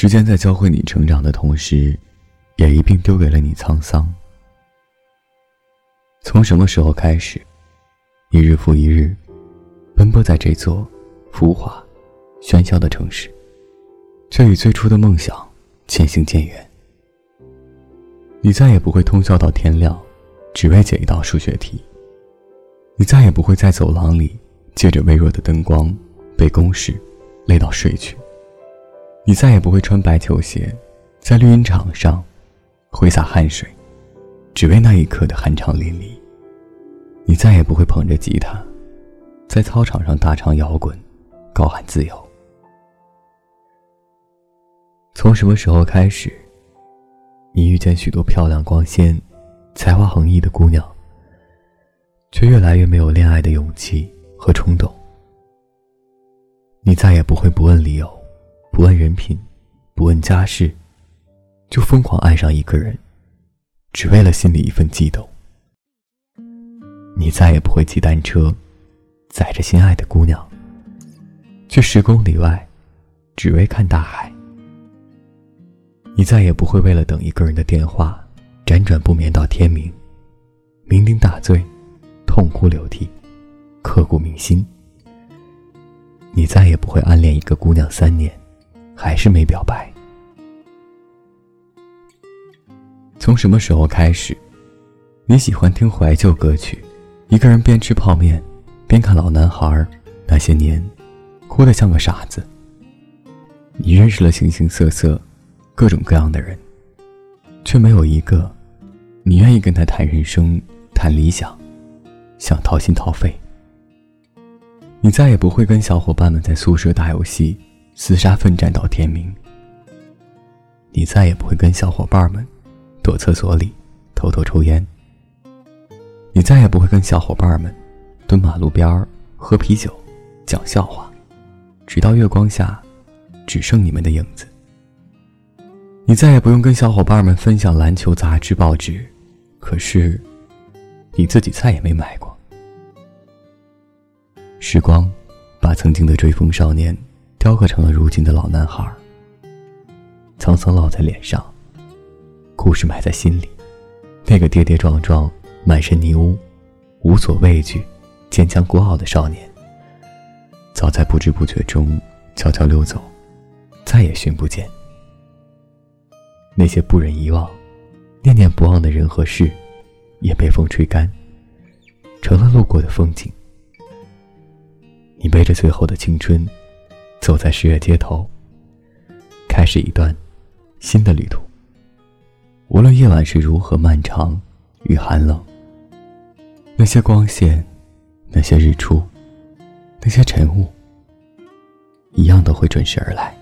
时间在教会你成长的同时，也一并丢给了你沧桑。从什么时候开始，一日复一日，奔波在这座浮华、喧嚣的城市，却与最初的梦想渐行渐远。你再也不会通宵到天亮，只为解一道数学题。你再也不会在走廊里借着微弱的灯光背公式，累到睡去。你再也不会穿白球鞋，在绿茵场上挥洒汗水，只为那一刻的酣畅淋漓。你再也不会捧着吉他，在操场上大唱摇滚，高喊自由。从什么时候开始，你遇见许多漂亮、光鲜、才华横溢的姑娘，却越来越没有恋爱的勇气和冲动？你再也不会不问理由。不问人品，不问家世，就疯狂爱上一个人，只为了心里一份悸动。你再也不会骑单车，载着心爱的姑娘，去十公里外，只为看大海。你再也不会为了等一个人的电话，辗转不眠到天明，酩酊大醉，痛哭流涕，刻骨铭心。你再也不会暗恋一个姑娘三年。还是没表白。从什么时候开始，你喜欢听怀旧歌曲，一个人边吃泡面，边看老男孩那些年，哭得像个傻子。你认识了形形色色、各种各样的人，却没有一个，你愿意跟他谈人生、谈理想，想掏心掏肺。你再也不会跟小伙伴们在宿舍打游戏。厮杀奋战到天明，你再也不会跟小伙伴们躲厕所里偷偷抽烟。你再也不会跟小伙伴们蹲马路边喝啤酒、讲笑话，直到月光下只剩你们的影子。你再也不用跟小伙伴们分享篮球杂志、报纸，可是你自己再也没买过。时光把曾经的追风少年。雕刻成了如今的老男孩，沧桑烙在脸上，故事埋在心里。那个跌跌撞撞、满身泥污、无所畏惧、坚强孤傲的少年，早在不知不觉中悄悄溜走，再也寻不见。那些不忍遗忘、念念不忘的人和事，也被风吹干，成了路过的风景。你背着最后的青春。走在十月街头开始一段新的旅途。无论夜晚是如何漫长与寒冷那些光线那些日出那些晨雾一样都会准时而来。